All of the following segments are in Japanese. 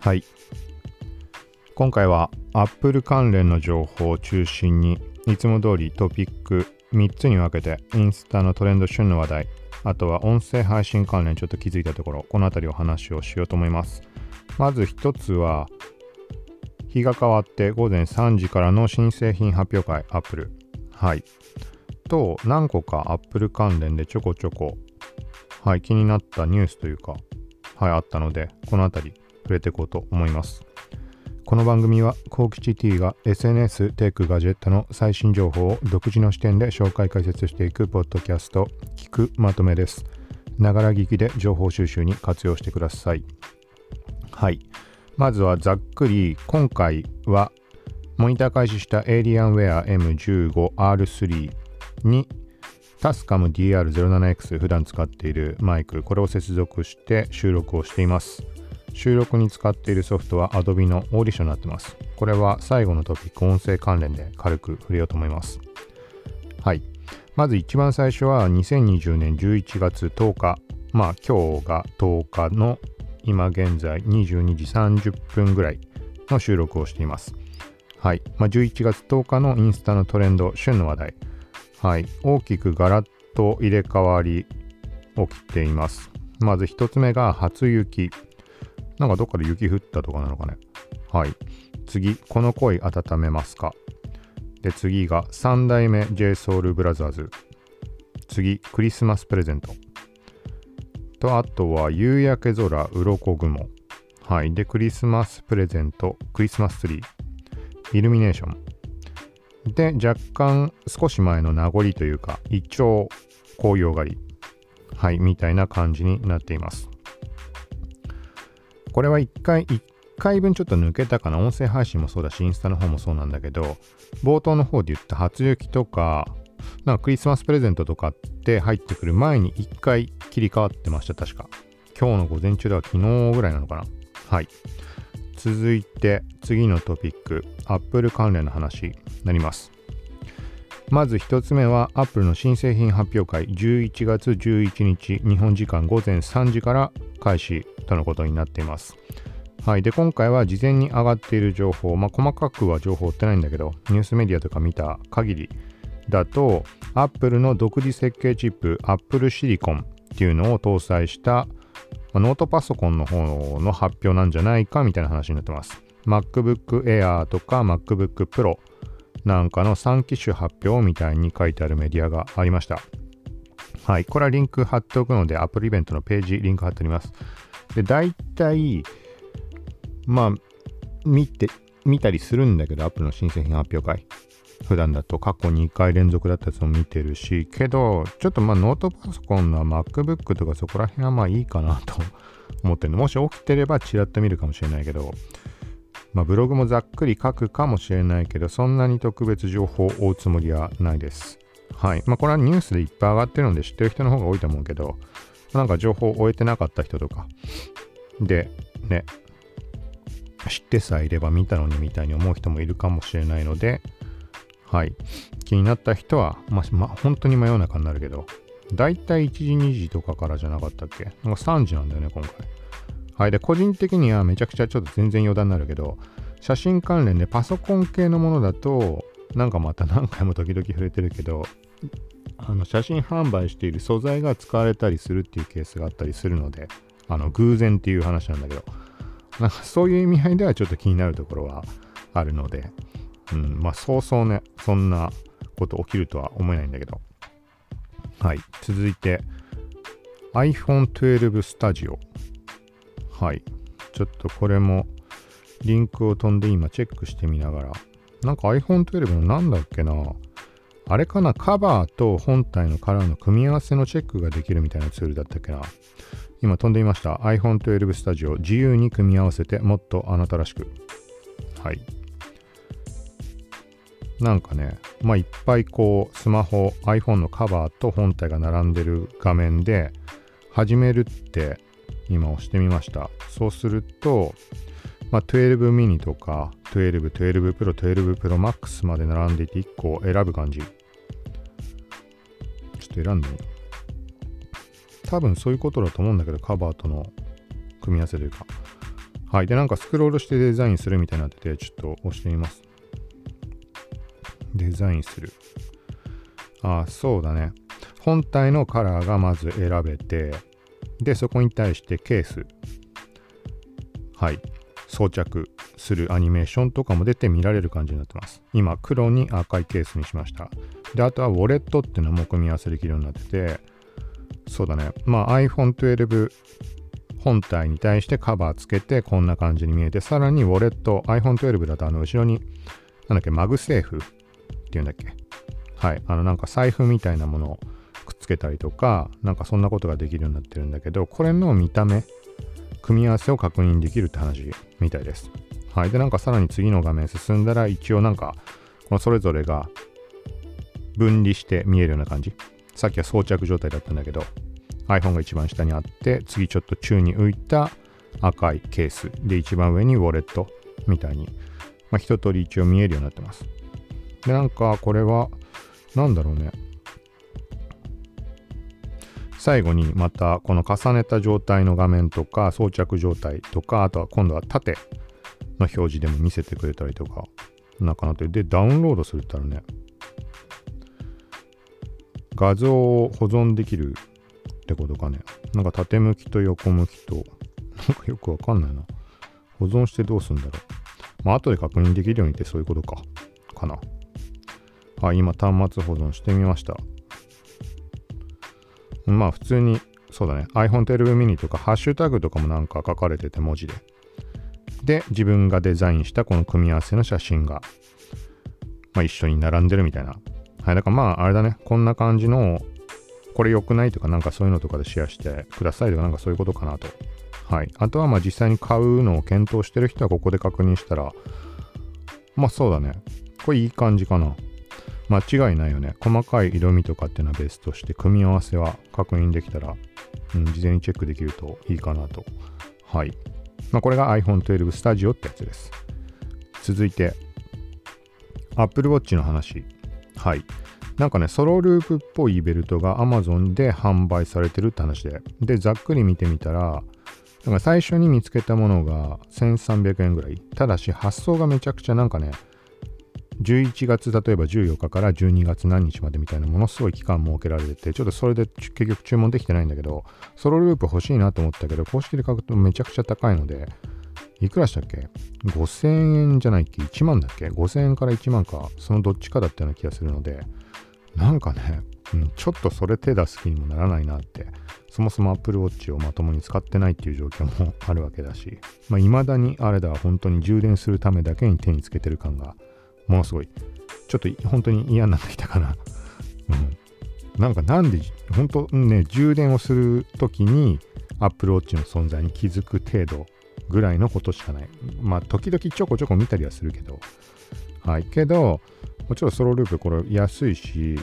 はい。今回は Apple 関連の情報を中心にいつも通りトピック3つに分けてインスタのトレンド旬の話題、あとは音声配信関連ちょっと気づいたところ、この辺りお話をしようと思います。まず一つは日が変わって午前3時からの新製品発表会 Apple。はい。と何個か Apple 関連でちょこちょこ、はい、気になったニュースというか、はい、あったので、この辺り触れていこうと思います。この番組は、コーキチ T が SNS、テック、ガジェットの最新情報を独自の視点で紹介解説していくポッドキャスト、聞くまとめです。ながら聞きで情報収集に活用してください。はい。まずはざっくり、今回は、モニター開始したエイリアンウェア M15R3 にタスカム DR07X 普段使っているマイク、これを接続して収録をしています。収録に使っているソフトは Adobe のオーディションになってます。これは最後のトピック、音声関連で軽く触れようと思います。はい。まず一番最初は2020年11月10日。まあ今日が10日の今現在22時30分ぐらいの収録をしています。はい。まあ、11月10日のインスタのトレンド、旬の話題。はい、大きくガラッと入れ替わり起きています。まず1つ目が初雪。なんかどっかで雪降ったとかなのかね。はい。次、この恋温めますか。で、次が3代目 JSOULBROTHERS。次、クリスマスプレゼント。と、あとは夕焼け空、鱗雲。はい。で、クリスマスプレゼント、クリスマスツリー、イルミネーション。で、若干少し前の名残というか、一丁紅葉狩り、はい、みたいな感じになっています。これは一回、一回分ちょっと抜けたかな。音声配信もそうだし、インスタの方もそうなんだけど、冒頭の方で言った初雪とか、なんかクリスマスプレゼントとかって入ってくる前に一回切り替わってました、確か。今日の午前中では昨日ぐらいなのかな。はい。続いて次のトピック、Apple 関連の話になります。まず1つ目は Apple の新製品発表会11月11日日本時間午前3時から開始とのことになっています。はい。で、今回は事前に上がっている情報、まあ、細かくは情報ってないんだけど、ニュースメディアとか見た限りだと、Apple の独自設計チップ、Apple Silicon っていうのを搭載したノートパソコンの方の発表なんじゃないかみたいな話になってます。MacBook Air とか MacBook Pro なんかの3機種発表みたいに書いてあるメディアがありました。はい。これはリンク貼っておくので、アプリイベントのページ、リンク貼っております。で、大体、まあ、見て、見たりするんだけど、Apple の新製品発表会。普段だと過去2回連続だったやつも見てるし、けど、ちょっとまあノートパソコンの MacBook とかそこら辺はまあいいかなと思ってるの。もし起きてればチラッと見るかもしれないけど、まあブログもざっくり書くかもしれないけど、そんなに特別情報を追うつもりはないです。はい。まあこれはニュースでいっぱい上がってるので知ってる人の方が多いと思うけど、なんか情報を終えてなかった人とか、で、ね、知ってさえいれば見たのにみたいに思う人もいるかもしれないので、はい。気になった人は、まあ、ま、本当に真夜中になるけど、だいたい1時、2時とかからじゃなかったっけ？なんか3時なんだよね、今回。はい。で、個人的にはめちゃくちゃちょっと全然余談になるけど、写真関連でパソコン系のものだと、なんかまた何回も時々触れてるけど、あの写真販売している素材が使われたりするっていうケースがあったりするので、あの偶然っていう話なんだけど、なんかそういう意味合いではちょっと気になるところはあるので、うん、まあそうそうね、そんなこと起きるとは思えないんだけど。はい。続いて iPhone 12 Studio。はい。ちょっとこれもリンクを飛んで今チェックしてみながら。なんか iPhone 12のなんだっけなあれかな？カバーと本体のカラーの組み合わせのチェックができるみたいなツールだったっけな今飛んでみました。iPhone 12 Studio 自由に組み合わせてもっとあなたらしく。はい。なんかね、まあいっぱいこうスマホ、iPhone のカバーと本体が並んでる画面で始めるって今押してみました。そうすると、まあ、12 mini とか12、12 Pro、12 Pro Max まで並んでいて1個選ぶ感じ。ちょっと選んでみよう。多分そういうことだと思うんだけど、カバーとの組み合わせというか。はい。で、なんかスクロールしてデザインするみたいになってて、ちょっと押してみます。デザインする。あ、そうだね。本体のカラーがまず選べて、で、そこに対してケース。はい。装着するアニメーションとかも出て見られる感じになってます。今、黒に赤いケースにしました。で、あとはウォレットっていうのも組み合わせできるようになってて、そうだね。まあ iPhone 12本体に対してカバーつけてこんな感じに見えて、さらにウォレット、iPhone 12だとあの後ろに、なんだっけ、マグセーフっていうんだっけ。はい。あのなんか財布みたいなものをつけたりとか、なんかそんなことができるようになってるんだけど、これの見た目、組み合わせを確認できるって話みたいです。はい。で、なんかさらに次の画面進んだら、一応なんか、このそれぞれが分離して見えるような感じ。さっきは装着状態だったんだけど、iPhone が一番下にあって、次ちょっと宙に浮いた赤いケース。で、一番上にウォレットみたいに、まあ、一通り一応見えるようになってます。で、なんかこれは、なんだろうね。最後にまたこの重ねた状態の画面とか装着状態とかあとは今度は縦の表示でも見せてくれたりとかなかなってで。ダウンロードするったらね。画像を保存できるってことかね。なんか縦向きと横向きとなんかよくわかんないな。保存してどうすんだろう。まあ後で確認できるようにってそういうことか。かな。はい今端末保存してみました。まあ普通に、そうだね、iPhone 12 mini とかハッシュタグとかもなんか書かれてて文字で。で、自分がデザインしたこの組み合わせの写真が、まあ一緒に並んでるみたいな。はい、だからまああれだね、こんな感じの、これ良くないとかなんかそういうのとかでシェアしてくださいとかなんかそういうことかなと。はい。あとはまあ実際に買うのを検討してる人はここで確認したら、まあそうだね。これいい感じかな。間違いないよね。細かい色味とかっていうのはベースとして、組み合わせは確認できたら、うん、事前にチェックできるといいかなと。はい。まあ、これが iPhone 12 Studio ってやつです。続いて、Apple Watch の話。はい。なんかね、ソロループっぽいベルトが Amazon で販売されてるって話で。で、ざっくり見てみたら、なんか最初に見つけたものが1300円ぐらい。ただし発送がめちゃくちゃなんかね、11月、例えば14日から12月何日までみたいなものすごい期間設けられてて、ちょっとそれで結局注文できてないんだけど、ソロループ欲しいなと思ったけど、公式で買うとめちゃくちゃ高いので、いくらしたっけ ?5000 円じゃないっけ ?1 万だっけ ?5000 円から1万か、そのどっちかだったような気がするので、なんかね、うん、ちょっとそれ手出す気にもならないなって、そもそも Apple Watch をまともに使ってないっていう状況もあるわけだし、まあ、未だにあれだ、本当に充電するためだけに手につけてる感がものすごい、ちょっと本当に嫌になってきたかな。うん。なんかなんで、本当ね、充電をするときに Apple Watch の存在に気づく程度ぐらいのことしかない。まあ、時々ちょこちょこ見たりはするけど、はい。けど、もちろんソロループこれ安いし、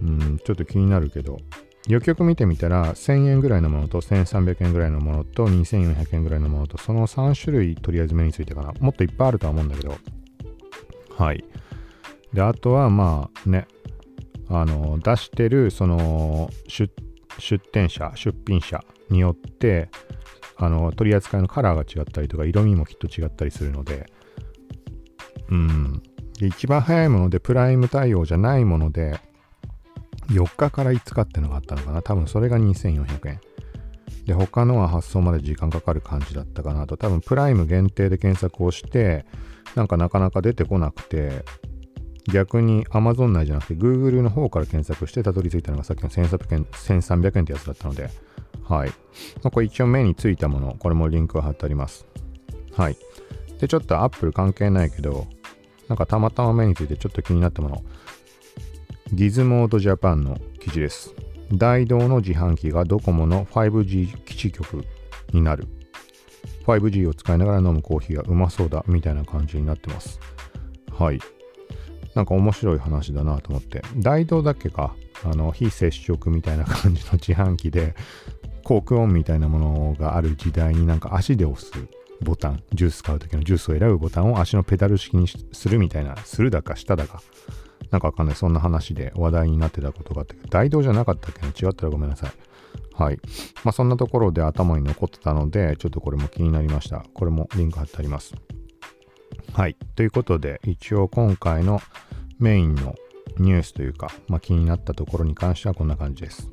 うん、ちょっと気になるけど、よくよく見てみたら、1000円ぐらいのものと1300円ぐらいのものと2400円ぐらいのものと、その3種類とりあえず目についてかな。もっといっぱいあるとは思うんだけど、はい。で、あとはまあね、あの、出してるその出店者、出品者によって、あの、取り扱いのカラーが違ったりとか、色味もきっと違ったりするので、うん。で、一番早いもので、プライム対応じゃないもので、4日から5日ってのがあったのかな。多分それが2400円。で、他のは発送まで時間かかる感じだったかなと。多分プライム限定で検索をして、なんかなかなか出てこなくて、逆に Amazon 内じゃなくて Google の方から検索してたどり着いたのがさっきの1300円 ,1300 円ってやつだったので、はい。まあ、これ一応目についたもの、これもリンクを貼ってあります。はい。で、ちょっと Apple 関係ないけど、なんかたまたま目についてちょっと気になったもの。ギズモードジャパンの記事です。大道の自販機がドコモの 5G 基地局になる 5G を使いながら飲むコーヒーがうまそうだみたいな感じになってます。はい。なんか面白い話だなと思って。大道だけか、あの、非接触みたいな感じの自販機で、コークオンみたいなものがある時代になんか足で押すボタン、ジュース買う時のジュースを選ぶボタンを足のペダル式にするみたいな、するだかしただか、なんかわかんない、そんな話で話題になってたことがあったけど、大道じゃなかったっけ？違ったらごめんなさい。はい。まあそんなところで頭に残ってたので、ちょっとこれも気になりました。これもリンク貼ってあります。はい。ということで、一応今回のメインのニュースというか、まあ、気になったところに関してはこんな感じです。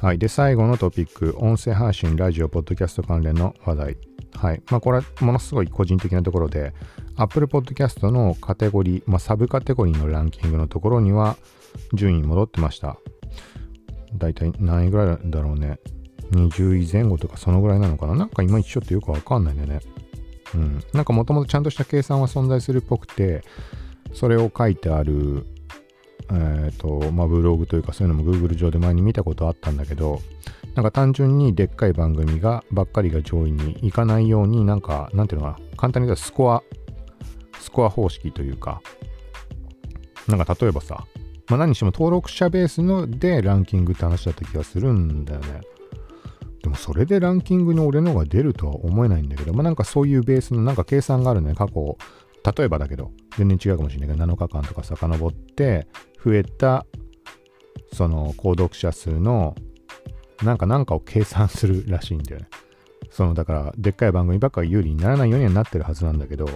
はい。で、最後のトピック、音声配信、ラジオ、ポッドキャスト関連の話題。はい。まあ、これはものすごい個人的なところで、Apple Podcast のカテゴリー、まあ、サブカテゴリーのランキングのところには順位戻ってました。だいたい何位ぐらいだろうね。20位前後とかそのぐらいなのかななんかいまいちちょっとよくわかんないんだよね。うん。なんかもともとちゃんとした計算は存在するっぽくて、それを書いてある、えっ、ー、と、まあ、ブログというかそういうのも Google 上で前に見たことあったんだけど、なんか単純にでっかい番組がばっかりが上位に行かないようになんか、なんていうのかな、簡単に言うとスコア、スコア方式というか、なんか例えばさ、まあ、何しても登録者ベースのでランキングって話だった気がするんだよね。でもそれでランキングに俺のが出るとは思えないんだけど、まあなんかそういうベースのなんか計算があるね。過去、例えばだけど、全然違うかもしれないけど、7日間とか遡って増えたその購読者数のなんかなんかを計算するらしいんだよね。そのだからでっかい番組ばっかり有利にならないようにはなってるはずなんだけど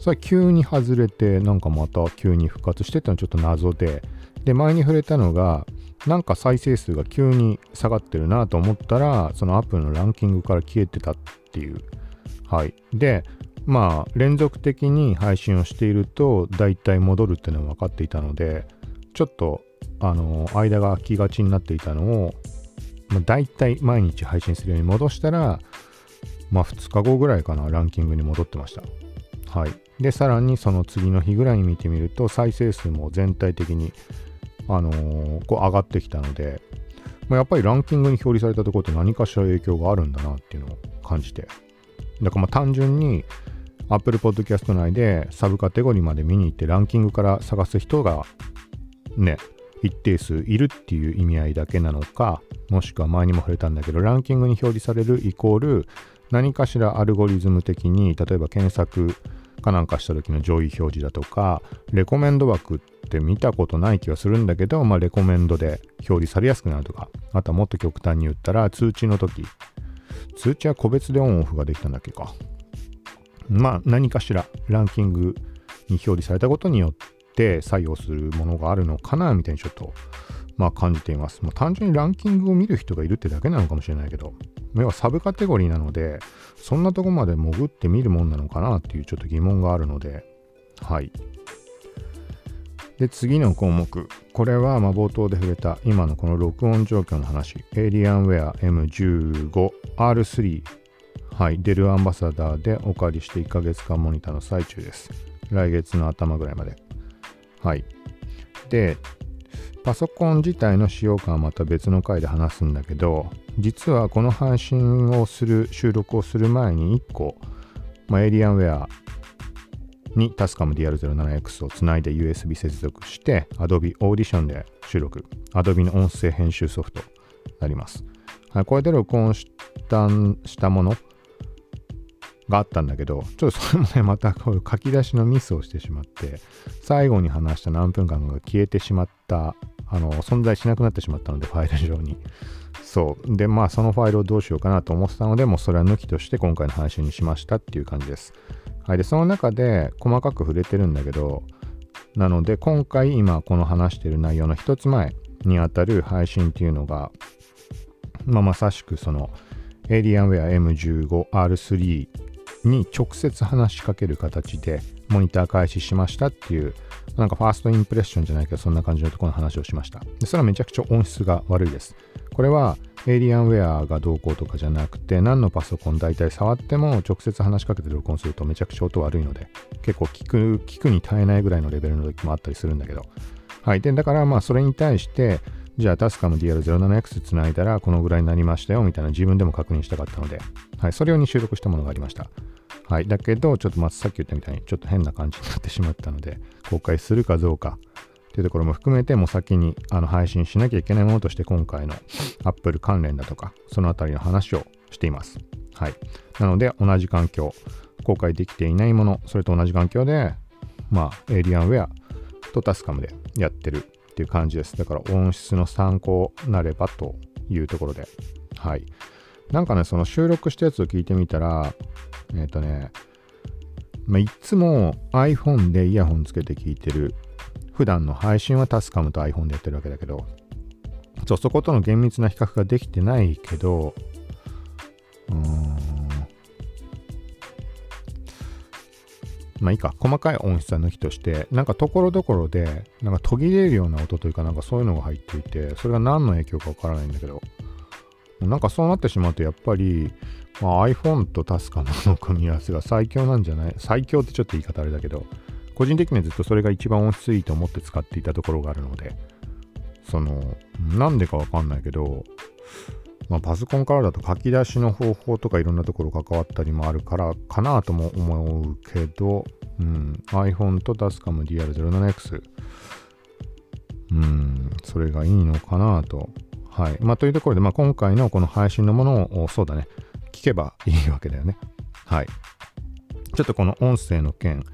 それ急に外れてなんかまた急に復活してってのはちょっと謎で。で前に触れたのがなんか再生数が急に下がってるなと思ったらそのアップルのランキングから消えてたっていう。はい。でまあ連続的に配信をしていると大体戻るっていうのは分かっていたのでちょっとあの間が空きがちになっていたのをまあ、大体毎日配信するように戻したら、まあ2日後ぐらいかな、ランキングに戻ってました。はい。で、さらにその次の日ぐらいに見てみると、再生数も全体的に、あのー、こう上がってきたので、まあ、やっぱりランキングに表示されたところって何かしら影響があるんだなっていうのを感じて。だからまあ単純に Apple Podcast 内でサブカテゴリーまで見に行ってランキングから探す人がね、一定数いるっていう意味合いだけなのか、もしくは前にも触れたんだけど、ランキングに表示されるイコール、何かしらアルゴリズム的に、例えば検索かなんかした時の上位表示だとか、レコメンド枠って見たことない気はするんだけど、まあ、レコメンドで表示されやすくなるとか、あとはもっと極端に言ったら、通知の時、通知は個別でオンオフができたんだっけか。まあ、何かしらランキングに表示されたことによって作用するものがあるのかなみたいにちょっとまあ感じています。まあ、単純にランキングを見る人がいるってだけなのかもしれないけど、要はサブカテゴリーなので、そんなとこまで潜って見るもんなのかなっていうちょっと疑問があるので、はい。で、次の項目。これはま冒頭で触れた今のこの録音状況の話。エイリアンウェア M15R3。はい。デルアンバサダーでお借りして1ヶ月間モニターの最中です。来月の頭ぐらいまで。はい。で、パソコン自体の使用感はまた別の回で話すんだけど、実はこの配信をする、収録をする前に1個、まあ、エイリアンウェアにタスカム DR07X をつないで USB 接続して Adobe Audition で収録。Adobe の音声編集ソフトになります。はい、これで録音したしたものがあったんだけど、ちょっとそれもね、またこう書き出しのミスをしてしまって、最後に話した何分間が消えてしまったあの、存在しなくなってしまったので、ファイル上に。そう。で、まあ、そのファイルをどうしようかなと思ってたので、もうそれは抜きとして今回の配信にしましたっていう感じです。はい。で、その中で細かく触れてるんだけど、なので、今回今この話してる内容の一つ前にあたる配信っていうのが、まあ、まさしくその、エイリアンウェア M15R3 に直接話しかける形でモニター開始しましたっていう、なんかファーストインプレッションじゃないけど、そんな感じのところの話をしました。でそれはめちゃくちゃ音質が悪いです。これはエイリアンウェアがどうこうとかじゃなくて、何のパソコン大体触っても直接話しかけて録音するとめちゃくちゃ音悪いので、結構聞く、聞くに耐えないぐらいのレベルの時もあったりするんだけど。はい。で、だからまあそれに対して、じゃあタスカム DR07X つないだらこのぐらいになりましたよみたいな自分でも確認したかったので、はい。それ用に収録したものがありました。はい。だけど、ちょっとまずさっき言ったみたいに、ちょっと変な感じになってしまったので、公開するかどうかっていうところも含めて、もう先にあの配信しなきゃいけないものとして、今回の Apple 関連だとか、そのあたりの話をしています。はい。なので、同じ環境、公開できていないもの、それと同じ環境で、まあ、エイリアンウェアとタスカムでやってるっていう感じです。だから音質の参考なればというところで、はい。なんかね、その収録したやつを聞いてみたら、えっ、ー、とね、まあ、いつも iPhone でイヤホンつけて聞いてる。普段の配信はタスカムと iPhone でやってるわけだけど、そう、そことの厳密な比較ができてないけど、うーん、まあいいか、細かい音質は抜きとして、なんかところどころで、なんか途切れるような音というか、なんかそういうのが入っていて、それが何の影響かわからないんだけど、なんかそうなってしまうと、やっぱり、まあ、iPhone とタスカムの組み合わせが最強なんじゃない？最強ってちょっと言い方あれだけど、個人的にはずっとそれが一番音質いいと思って使っていたところがあるので、その、なんでかわかんないけど、まあ、パソコンからだと書き出しの方法とかいろんなところ関わったりもあるからかなとも思うけど、うん、iPhone とタスカム DR07X、うん、それがいいのかなとはい。まあ、というところで、まあ、今回のこの配信のものを、そうだね、聞けばいいわけだよね。はい。ちょっとこの音声の件、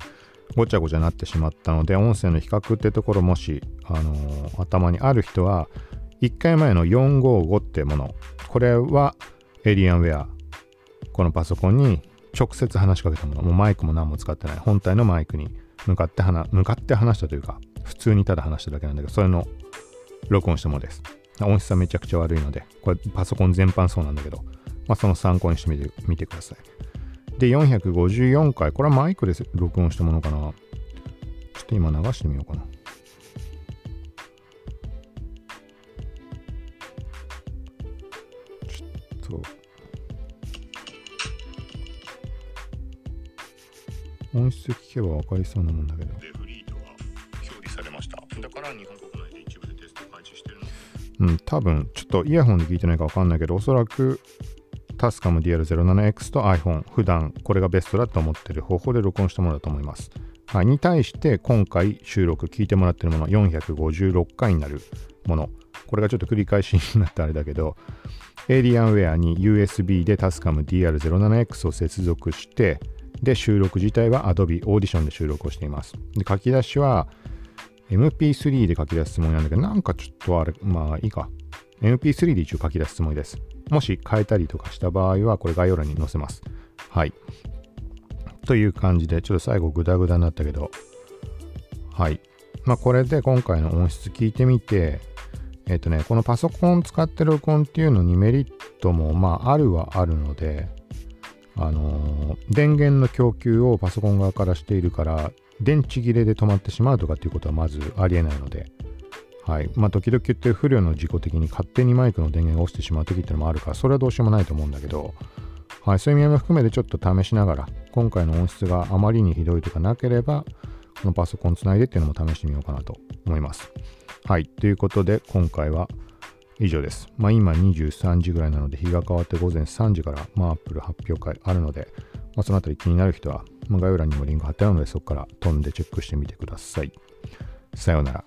ごちゃごちゃなってしまったので、音声の比較ってところ、もし、あのー、頭にある人は、1回前の455ってもの、これはエリアンウェア、このパソコンに直接話しかけたもの、もうマイクも何も使ってない、本体のマイクに向かって話、向かって話したというか、普通にただ話しただけなんだけど、それの録音したものです。音質はめちゃくちゃ悪いので、これパソコン全般そうなんだけど、まあ、その参考にしてみてみてください。で、454回、これはマイクで録音したものかな。ちょっと今流してみようかな。音質聞けば分かりそうなもんだけど。デフリートが表示されました。だから日本国内で一部でテスト開始してるのうん、多分、ちょっとイヤホンで聞いてないかわかんないけど、おそらくタスカム DR07X と iPhone、普段これがベストだと思ってる方法で録音したものだと思います。はい、に対して今回収録聞いてもらってるもの456回になるもの。これがちょっと繰り返しになってあれだけど、エイリアンウェアに USB でタスカム DR07X を接続して、で、収録自体は Adobe Audition で収録をしています。で、書き出しは MP3 で書き出すつもりなんだけど、なんかちょっとあれ、まあいいか。MP3 で一応書き出すつもりです。もし変えたりとかした場合は、これ概要欄に載せます。はい。という感じで、ちょっと最後グダグダになったけど、はい。まあこれで今回の音質聞いてみて、えっ、とね、このパソコン使ってる録音っていうのにメリットもまああるはあるので、あのー、電源の供給をパソコン側からしているから、電池切れで止まってしまうとかっていうことはまずありえないので、はい。まあ、時々言って不良の事故的に勝手にマイクの電源が落ちてしまう時っていうのもあるから、それはどうしようもないと思うんだけど、はい。そういう意味合いも含めてちょっと試しながら、今回の音質があまりにひどいとかなければ、このパソコンつないでっていうのも試してみようかなと思います。はい。ということで、今回は以上です。まあ、今23時ぐらいなので、日が変わって午前3時から、まあ、アップル発表会あるので、まあ、そのあたり気になる人は、まあ、概要欄にもリンク貼ってあるので、そこから飛んでチェックしてみてください。さようなら。